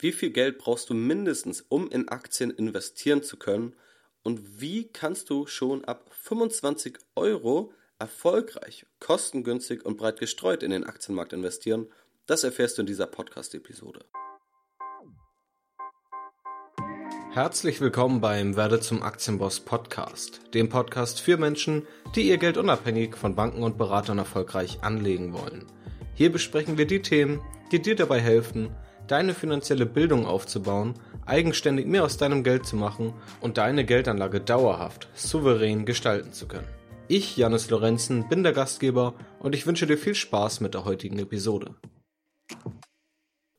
Wie viel Geld brauchst du mindestens, um in Aktien investieren zu können? Und wie kannst du schon ab 25 Euro erfolgreich, kostengünstig und breit gestreut in den Aktienmarkt investieren? Das erfährst du in dieser Podcast-Episode. Herzlich willkommen beim Werde zum Aktienboss Podcast, dem Podcast für Menschen, die ihr Geld unabhängig von Banken und Beratern erfolgreich anlegen wollen. Hier besprechen wir die Themen, die dir dabei helfen, deine finanzielle Bildung aufzubauen, eigenständig mehr aus deinem Geld zu machen und deine Geldanlage dauerhaft, souverän gestalten zu können. Ich, Janis Lorenzen, bin der Gastgeber und ich wünsche dir viel Spaß mit der heutigen Episode.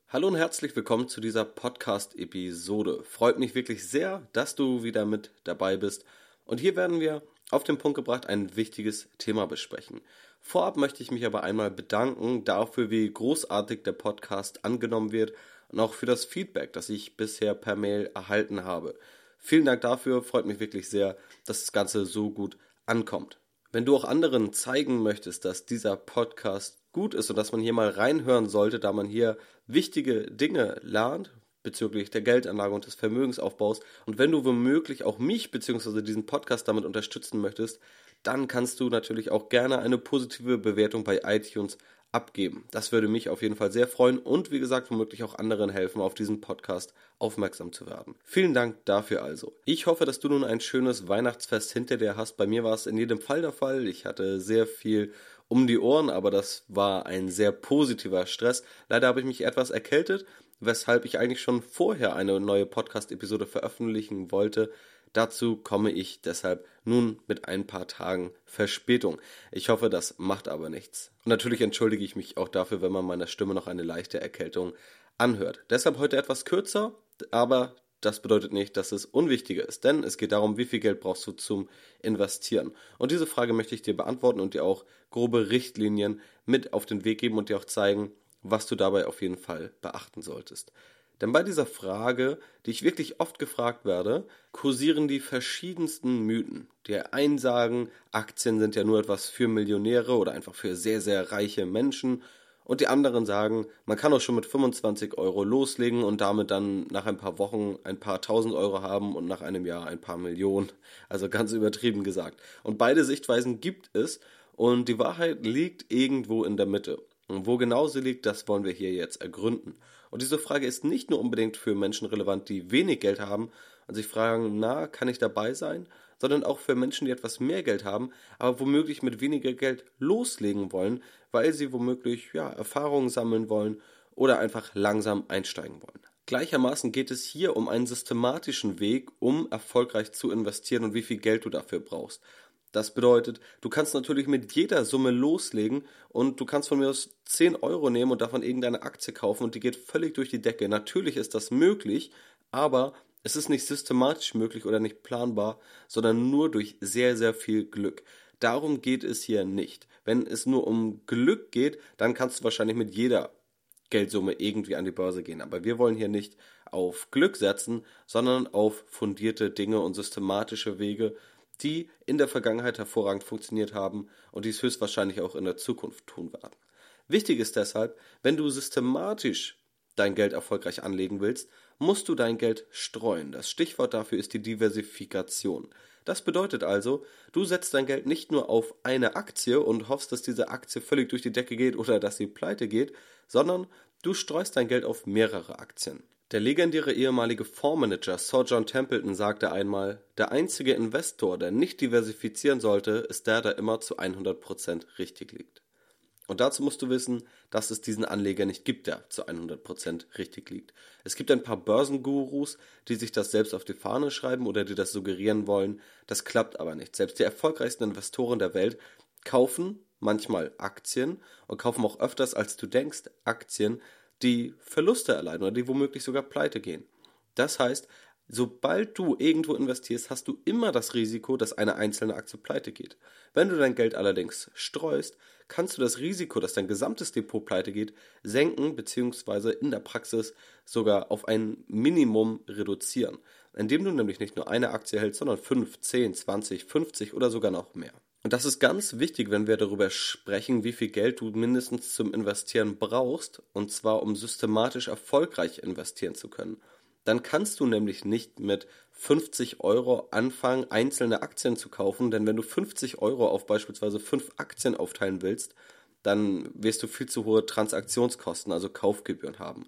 Hallo und herzlich willkommen zu dieser Podcast-Episode. Freut mich wirklich sehr, dass du wieder mit dabei bist. Und hier werden wir auf den Punkt gebracht ein wichtiges Thema besprechen. Vorab möchte ich mich aber einmal bedanken dafür, wie großartig der Podcast angenommen wird und auch für das Feedback, das ich bisher per Mail erhalten habe. Vielen Dank dafür, freut mich wirklich sehr, dass das Ganze so gut ankommt. Wenn du auch anderen zeigen möchtest, dass dieser Podcast gut ist und dass man hier mal reinhören sollte, da man hier wichtige Dinge lernt bezüglich der Geldanlage und des Vermögensaufbaus und wenn du womöglich auch mich bzw. diesen Podcast damit unterstützen möchtest, dann kannst du natürlich auch gerne eine positive Bewertung bei iTunes abgeben. Das würde mich auf jeden Fall sehr freuen und wie gesagt, womöglich auch anderen helfen, auf diesen Podcast aufmerksam zu werden. Vielen Dank dafür also. Ich hoffe, dass du nun ein schönes Weihnachtsfest hinter dir hast. Bei mir war es in jedem Fall der Fall. Ich hatte sehr viel um die Ohren, aber das war ein sehr positiver Stress. Leider habe ich mich etwas erkältet, weshalb ich eigentlich schon vorher eine neue Podcast-Episode veröffentlichen wollte. Dazu komme ich deshalb nun mit ein paar Tagen Verspätung. Ich hoffe, das macht aber nichts. Und natürlich entschuldige ich mich auch dafür, wenn man meiner Stimme noch eine leichte Erkältung anhört. Deshalb heute etwas kürzer, aber das bedeutet nicht, dass es unwichtiger ist, denn es geht darum, wie viel Geld brauchst du zum Investieren. Und diese Frage möchte ich dir beantworten und dir auch grobe Richtlinien mit auf den Weg geben und dir auch zeigen, was du dabei auf jeden Fall beachten solltest. Denn bei dieser Frage, die ich wirklich oft gefragt werde, kursieren die verschiedensten Mythen. Die einen sagen, Aktien sind ja nur etwas für Millionäre oder einfach für sehr, sehr reiche Menschen. Und die anderen sagen, man kann auch schon mit 25 Euro loslegen und damit dann nach ein paar Wochen ein paar tausend Euro haben und nach einem Jahr ein paar Millionen. Also ganz übertrieben gesagt. Und beide Sichtweisen gibt es und die Wahrheit liegt irgendwo in der Mitte. Und wo genau sie liegt, das wollen wir hier jetzt ergründen. Und diese Frage ist nicht nur unbedingt für Menschen relevant, die wenig Geld haben und sich fragen, na, kann ich dabei sein? Sondern auch für Menschen, die etwas mehr Geld haben, aber womöglich mit weniger Geld loslegen wollen, weil sie womöglich ja, Erfahrungen sammeln wollen oder einfach langsam einsteigen wollen. Gleichermaßen geht es hier um einen systematischen Weg, um erfolgreich zu investieren und wie viel Geld du dafür brauchst. Das bedeutet, du kannst natürlich mit jeder Summe loslegen und du kannst von mir aus 10 Euro nehmen und davon irgendeine Aktie kaufen und die geht völlig durch die Decke. Natürlich ist das möglich, aber es ist nicht systematisch möglich oder nicht planbar, sondern nur durch sehr, sehr viel Glück. Darum geht es hier nicht. Wenn es nur um Glück geht, dann kannst du wahrscheinlich mit jeder Geldsumme irgendwie an die Börse gehen. Aber wir wollen hier nicht auf Glück setzen, sondern auf fundierte Dinge und systematische Wege, die in der Vergangenheit hervorragend funktioniert haben und dies höchstwahrscheinlich auch in der Zukunft tun werden. Wichtig ist deshalb, wenn du systematisch dein Geld erfolgreich anlegen willst, musst du dein Geld streuen. Das Stichwort dafür ist die Diversifikation. Das bedeutet also, du setzt dein Geld nicht nur auf eine Aktie und hoffst, dass diese Aktie völlig durch die Decke geht oder dass sie pleite geht, sondern du streust dein Geld auf mehrere Aktien. Der legendäre ehemalige Fondsmanager Sir John Templeton sagte einmal, der einzige Investor, der nicht diversifizieren sollte, ist der, der immer zu 100% richtig liegt. Und dazu musst du wissen, dass es diesen Anleger nicht gibt, der zu 100% richtig liegt. Es gibt ein paar Börsengurus, die sich das selbst auf die Fahne schreiben oder die das suggerieren wollen. Das klappt aber nicht. Selbst die erfolgreichsten Investoren der Welt kaufen manchmal Aktien und kaufen auch öfters als du denkst Aktien, die Verluste erleiden oder die womöglich sogar pleite gehen. Das heißt, sobald du irgendwo investierst, hast du immer das Risiko, dass eine einzelne Aktie pleite geht. Wenn du dein Geld allerdings streust, kannst du das Risiko, dass dein gesamtes Depot pleite geht, senken bzw. in der Praxis sogar auf ein Minimum reduzieren, indem du nämlich nicht nur eine Aktie hältst, sondern 5, 10, 20, 50 oder sogar noch mehr. Und das ist ganz wichtig, wenn wir darüber sprechen, wie viel Geld du mindestens zum Investieren brauchst, und zwar um systematisch erfolgreich investieren zu können. Dann kannst du nämlich nicht mit 50 Euro anfangen, einzelne Aktien zu kaufen, denn wenn du 50 Euro auf beispielsweise fünf Aktien aufteilen willst, dann wirst du viel zu hohe Transaktionskosten, also Kaufgebühren haben.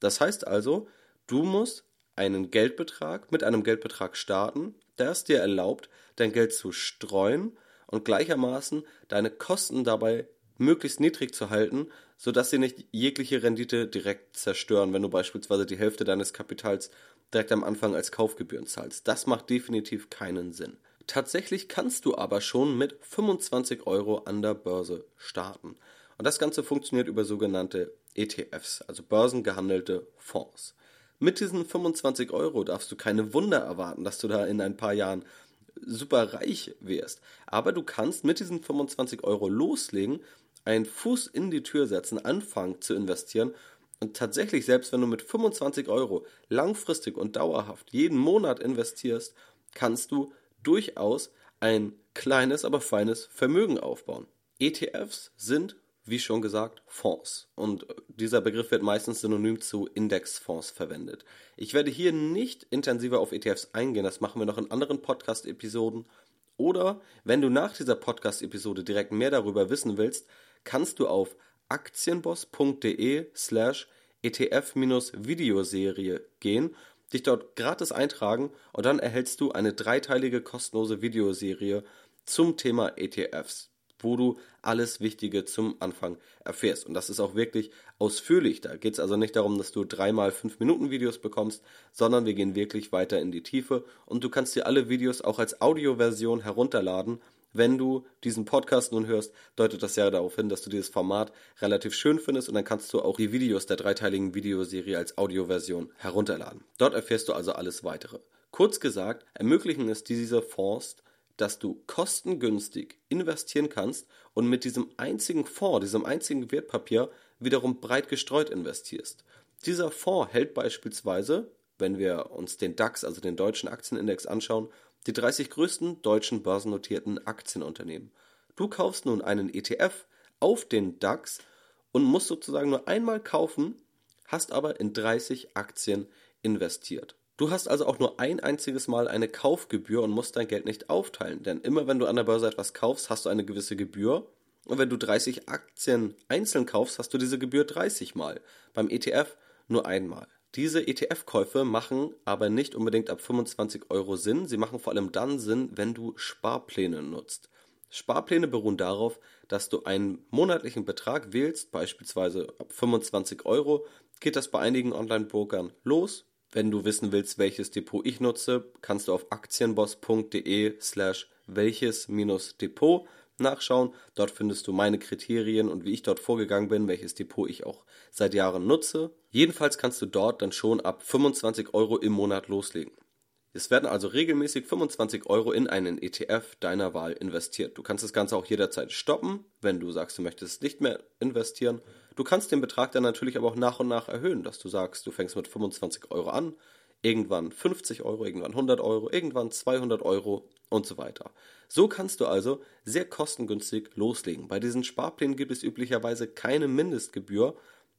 Das heißt also, du musst einen Geldbetrag mit einem Geldbetrag starten, der es dir erlaubt, dein Geld zu streuen und gleichermaßen deine Kosten dabei möglichst niedrig zu halten, sodass sie nicht jegliche Rendite direkt zerstören, wenn du beispielsweise die Hälfte deines Kapitals direkt am Anfang als Kaufgebühren zahlst. Das macht definitiv keinen Sinn. Tatsächlich kannst du aber schon mit 25 Euro an der Börse starten. Und das Ganze funktioniert über sogenannte ETFs, also börsengehandelte Fonds. Mit diesen 25 Euro darfst du keine Wunder erwarten, dass du da in ein paar Jahren super reich wärst. Aber du kannst mit diesen 25 Euro loslegen, einen Fuß in die Tür setzen, anfangen zu investieren und tatsächlich, selbst wenn du mit 25 Euro langfristig und dauerhaft jeden Monat investierst, kannst du durchaus ein kleines, aber feines Vermögen aufbauen. ETFs sind, wie schon gesagt, Fonds. Und dieser Begriff wird meistens synonym zu Indexfonds verwendet. Ich werde hier nicht intensiver auf ETFs eingehen, das machen wir noch in anderen Podcast-Episoden. Oder wenn du nach dieser Podcast-Episode direkt mehr darüber wissen willst, kannst du auf aktienboss.de slash ETF-Videoserie gehen dich dort gratis eintragen und dann erhältst du eine dreiteilige kostenlose Videoserie zum Thema ETFs, wo du alles Wichtige zum Anfang erfährst. Und das ist auch wirklich ausführlich. Da geht es also nicht darum, dass du dreimal fünf Minuten Videos bekommst, sondern wir gehen wirklich weiter in die Tiefe und du kannst dir alle Videos auch als Audioversion herunterladen wenn du diesen Podcast nun hörst, deutet das ja darauf hin, dass du dieses Format relativ schön findest und dann kannst du auch die Videos der dreiteiligen Videoserie als Audioversion herunterladen. Dort erfährst du also alles weitere. Kurz gesagt, ermöglichen es diese Fonds, dass du kostengünstig investieren kannst und mit diesem einzigen Fonds, diesem einzigen Wertpapier wiederum breit gestreut investierst. Dieser Fonds hält beispielsweise, wenn wir uns den DAX, also den deutschen Aktienindex anschauen, die 30 größten deutschen börsennotierten Aktienunternehmen. Du kaufst nun einen ETF auf den DAX und musst sozusagen nur einmal kaufen, hast aber in 30 Aktien investiert. Du hast also auch nur ein einziges Mal eine Kaufgebühr und musst dein Geld nicht aufteilen, denn immer wenn du an der Börse etwas kaufst, hast du eine gewisse Gebühr und wenn du 30 Aktien einzeln kaufst, hast du diese Gebühr 30 Mal. Beim ETF nur einmal. Diese ETF-Käufe machen aber nicht unbedingt ab 25 Euro Sinn. Sie machen vor allem dann Sinn, wenn du Sparpläne nutzt. Sparpläne beruhen darauf, dass du einen monatlichen Betrag wählst, beispielsweise ab 25 Euro, geht das bei einigen Online-Brokern los. Wenn du wissen willst, welches Depot ich nutze, kannst du auf aktienboss.de slash welches-depot nachschauen. Dort findest du meine Kriterien und wie ich dort vorgegangen bin, welches Depot ich auch seit Jahren nutze. Jedenfalls kannst du dort dann schon ab 25 Euro im Monat loslegen. Es werden also regelmäßig 25 Euro in einen ETF deiner Wahl investiert. Du kannst das Ganze auch jederzeit stoppen, wenn du sagst, du möchtest nicht mehr investieren. Du kannst den Betrag dann natürlich aber auch nach und nach erhöhen, dass du sagst, du fängst mit 25 Euro an, irgendwann 50 Euro, irgendwann 100 Euro, irgendwann 200 Euro und so weiter. So kannst du also sehr kostengünstig loslegen. Bei diesen Sparplänen gibt es üblicherweise keine Mindestgebühr,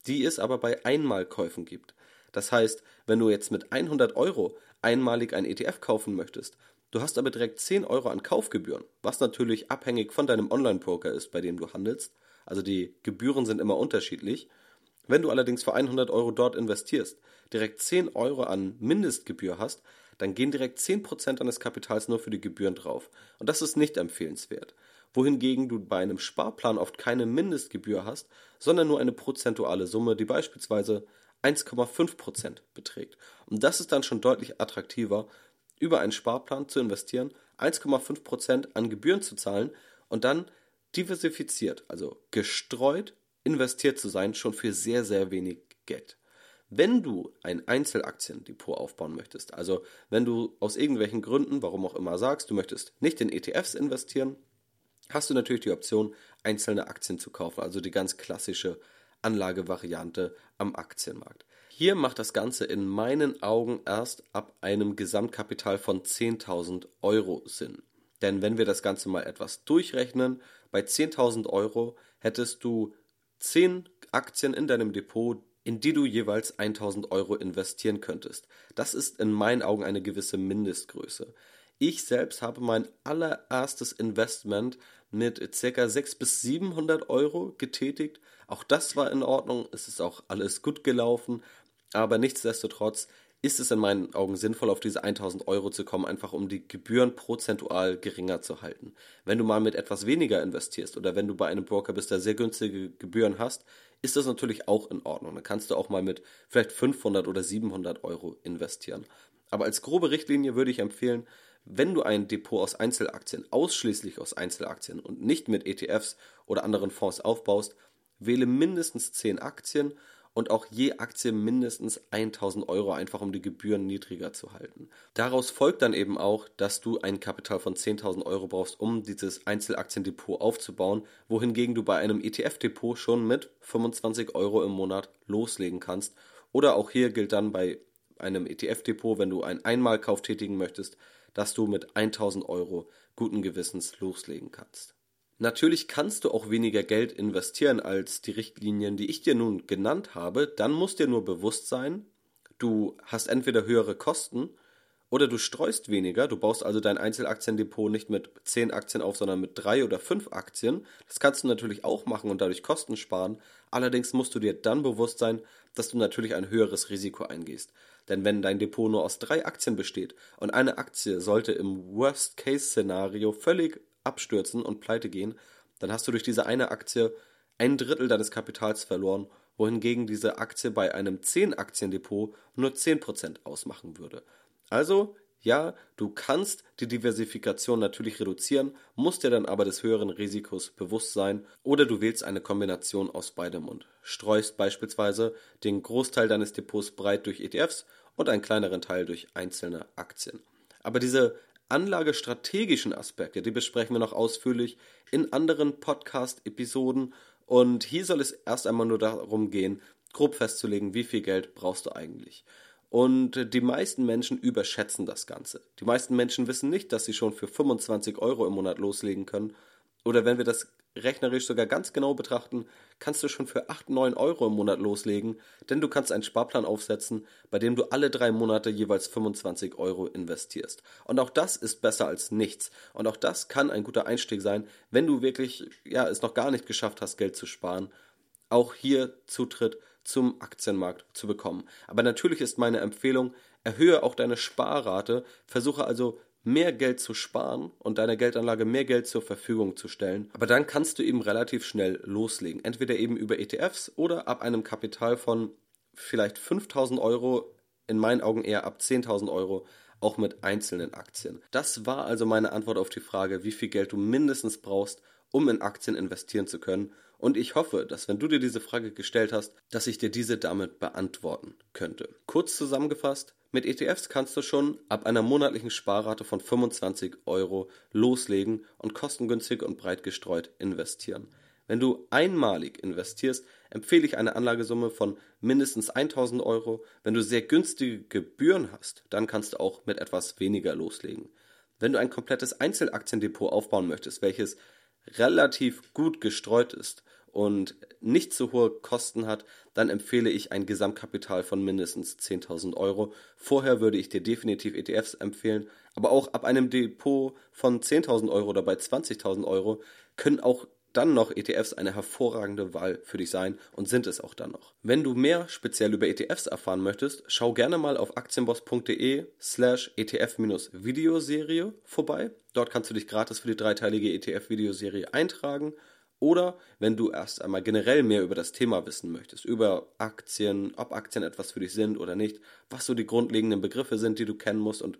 die es aber bei Einmalkäufen gibt. Das heißt, wenn du jetzt mit 100 Euro einmalig ein ETF kaufen möchtest, du hast aber direkt 10 Euro an Kaufgebühren, was natürlich abhängig von deinem Online-Broker ist, bei dem du handelst. Also die Gebühren sind immer unterschiedlich. Wenn du allerdings für 100 Euro dort investierst, direkt 10 Euro an Mindestgebühr hast, dann gehen direkt 10% deines Kapitals nur für die Gebühren drauf. Und das ist nicht empfehlenswert. Wohingegen du bei einem Sparplan oft keine Mindestgebühr hast, sondern nur eine prozentuale Summe, die beispielsweise 1,5% beträgt. Und das ist dann schon deutlich attraktiver, über einen Sparplan zu investieren, 1,5% an Gebühren zu zahlen und dann diversifiziert, also gestreut investiert zu sein, schon für sehr, sehr wenig Geld. Wenn du ein Einzelaktiendepot aufbauen möchtest, also wenn du aus irgendwelchen Gründen, warum auch immer sagst, du möchtest nicht in ETFs investieren, hast du natürlich die Option, einzelne Aktien zu kaufen, also die ganz klassische Anlagevariante am Aktienmarkt. Hier macht das Ganze in meinen Augen erst ab einem Gesamtkapital von 10.000 Euro Sinn. Denn wenn wir das Ganze mal etwas durchrechnen, bei 10.000 Euro hättest du 10 Aktien in deinem Depot, in die du jeweils 1000 Euro investieren könntest. Das ist in meinen Augen eine gewisse Mindestgröße. Ich selbst habe mein allererstes Investment mit ca. 600 bis 700 Euro getätigt. Auch das war in Ordnung, es ist auch alles gut gelaufen, aber nichtsdestotrotz ist es in meinen Augen sinnvoll, auf diese 1000 Euro zu kommen, einfach um die Gebühren prozentual geringer zu halten. Wenn du mal mit etwas weniger investierst oder wenn du bei einem Broker bist, der sehr günstige Gebühren hast, ist das natürlich auch in Ordnung. Dann kannst du auch mal mit vielleicht 500 oder 700 Euro investieren. Aber als grobe Richtlinie würde ich empfehlen, wenn du ein Depot aus Einzelaktien, ausschließlich aus Einzelaktien und nicht mit ETFs oder anderen Fonds aufbaust, wähle mindestens 10 Aktien und auch je Aktie mindestens 1000 Euro, einfach um die Gebühren niedriger zu halten. Daraus folgt dann eben auch, dass du ein Kapital von 10.000 Euro brauchst, um dieses Einzelaktiendepot aufzubauen, wohingegen du bei einem ETF-Depot schon mit 25 Euro im Monat loslegen kannst. Oder auch hier gilt dann bei einem ETF-Depot, wenn du einen Einmalkauf tätigen möchtest, dass du mit 1000 Euro guten Gewissens loslegen kannst. Natürlich kannst du auch weniger Geld investieren als die Richtlinien, die ich dir nun genannt habe. Dann muss dir nur bewusst sein, du hast entweder höhere Kosten oder du streust weniger. Du baust also dein Einzelaktiendepot nicht mit 10 Aktien auf, sondern mit 3 oder 5 Aktien. Das kannst du natürlich auch machen und dadurch Kosten sparen. Allerdings musst du dir dann bewusst sein, dass du natürlich ein höheres Risiko eingehst. Denn wenn dein Depot nur aus drei Aktien besteht und eine Aktie sollte im Worst-Case-Szenario völlig abstürzen und pleite gehen, dann hast du durch diese eine Aktie ein Drittel deines Kapitals verloren, wohingegen diese Aktie bei einem 10-Aktien-Depot nur 10% ausmachen würde. Also, ja, du kannst die Diversifikation natürlich reduzieren, musst dir dann aber des höheren Risikos bewusst sein oder du wählst eine Kombination aus beidem und streust beispielsweise den Großteil deines Depots breit durch ETFs und einen kleineren Teil durch einzelne Aktien. Aber diese anlagestrategischen Aspekte, die besprechen wir noch ausführlich in anderen Podcast-Episoden. Und hier soll es erst einmal nur darum gehen, grob festzulegen, wie viel Geld brauchst du eigentlich. Und die meisten Menschen überschätzen das Ganze. Die meisten Menschen wissen nicht, dass sie schon für 25 Euro im Monat loslegen können. Oder wenn wir das rechnerisch sogar ganz genau betrachten, kannst du schon für 8, 9 Euro im Monat loslegen, denn du kannst einen Sparplan aufsetzen, bei dem du alle drei Monate jeweils 25 Euro investierst. Und auch das ist besser als nichts. Und auch das kann ein guter Einstieg sein, wenn du wirklich, ja, es noch gar nicht geschafft hast, Geld zu sparen. Auch hier Zutritt zum Aktienmarkt zu bekommen. Aber natürlich ist meine Empfehlung, erhöhe auch deine Sparrate, versuche also mehr Geld zu sparen und deiner Geldanlage mehr Geld zur Verfügung zu stellen. Aber dann kannst du eben relativ schnell loslegen. Entweder eben über ETFs oder ab einem Kapital von vielleicht 5000 Euro, in meinen Augen eher ab 10.000 Euro, auch mit einzelnen Aktien. Das war also meine Antwort auf die Frage, wie viel Geld du mindestens brauchst, um in Aktien investieren zu können. Und ich hoffe, dass wenn du dir diese Frage gestellt hast, dass ich dir diese damit beantworten könnte. Kurz zusammengefasst, mit ETFs kannst du schon ab einer monatlichen Sparrate von 25 Euro loslegen und kostengünstig und breit gestreut investieren. Wenn du einmalig investierst, empfehle ich eine Anlagesumme von mindestens 1000 Euro. Wenn du sehr günstige Gebühren hast, dann kannst du auch mit etwas weniger loslegen. Wenn du ein komplettes Einzelaktiendepot aufbauen möchtest, welches relativ gut gestreut ist und nicht zu hohe Kosten hat, dann empfehle ich ein Gesamtkapital von mindestens 10.000 Euro. Vorher würde ich dir definitiv ETFs empfehlen, aber auch ab einem Depot von 10.000 Euro oder bei 20.000 Euro können auch dann noch ETFs eine hervorragende Wahl für dich sein und sind es auch dann noch. Wenn du mehr speziell über ETFs erfahren möchtest, schau gerne mal auf aktienboss.de slash ETF-Videoserie vorbei. Dort kannst du dich gratis für die dreiteilige ETF-Videoserie eintragen oder wenn du erst einmal generell mehr über das Thema wissen möchtest, über Aktien, ob Aktien etwas für dich sind oder nicht, was so die grundlegenden Begriffe sind, die du kennen musst und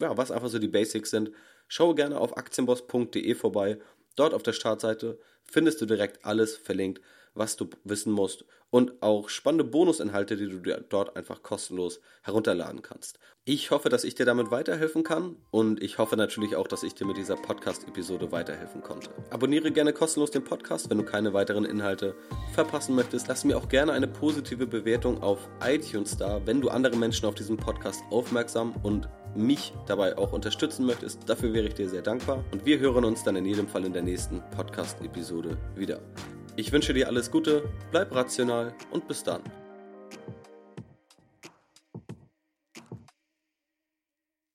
ja, was einfach so die Basics sind, schau gerne auf aktienboss.de vorbei. Dort auf der Startseite findest du direkt alles verlinkt, was du wissen musst und auch spannende Bonusinhalte, die du dir dort einfach kostenlos herunterladen kannst. Ich hoffe, dass ich dir damit weiterhelfen kann und ich hoffe natürlich auch, dass ich dir mit dieser Podcast-Episode weiterhelfen konnte. Abonniere gerne kostenlos den Podcast, wenn du keine weiteren Inhalte verpassen möchtest. Lass mir auch gerne eine positive Bewertung auf iTunes da, wenn du andere Menschen auf diesen Podcast aufmerksam und mich dabei auch unterstützen möchtest. Dafür wäre ich dir sehr dankbar und wir hören uns dann in jedem Fall in der nächsten Podcast-Episode wieder. Ich wünsche dir alles Gute, bleib rational und bis dann.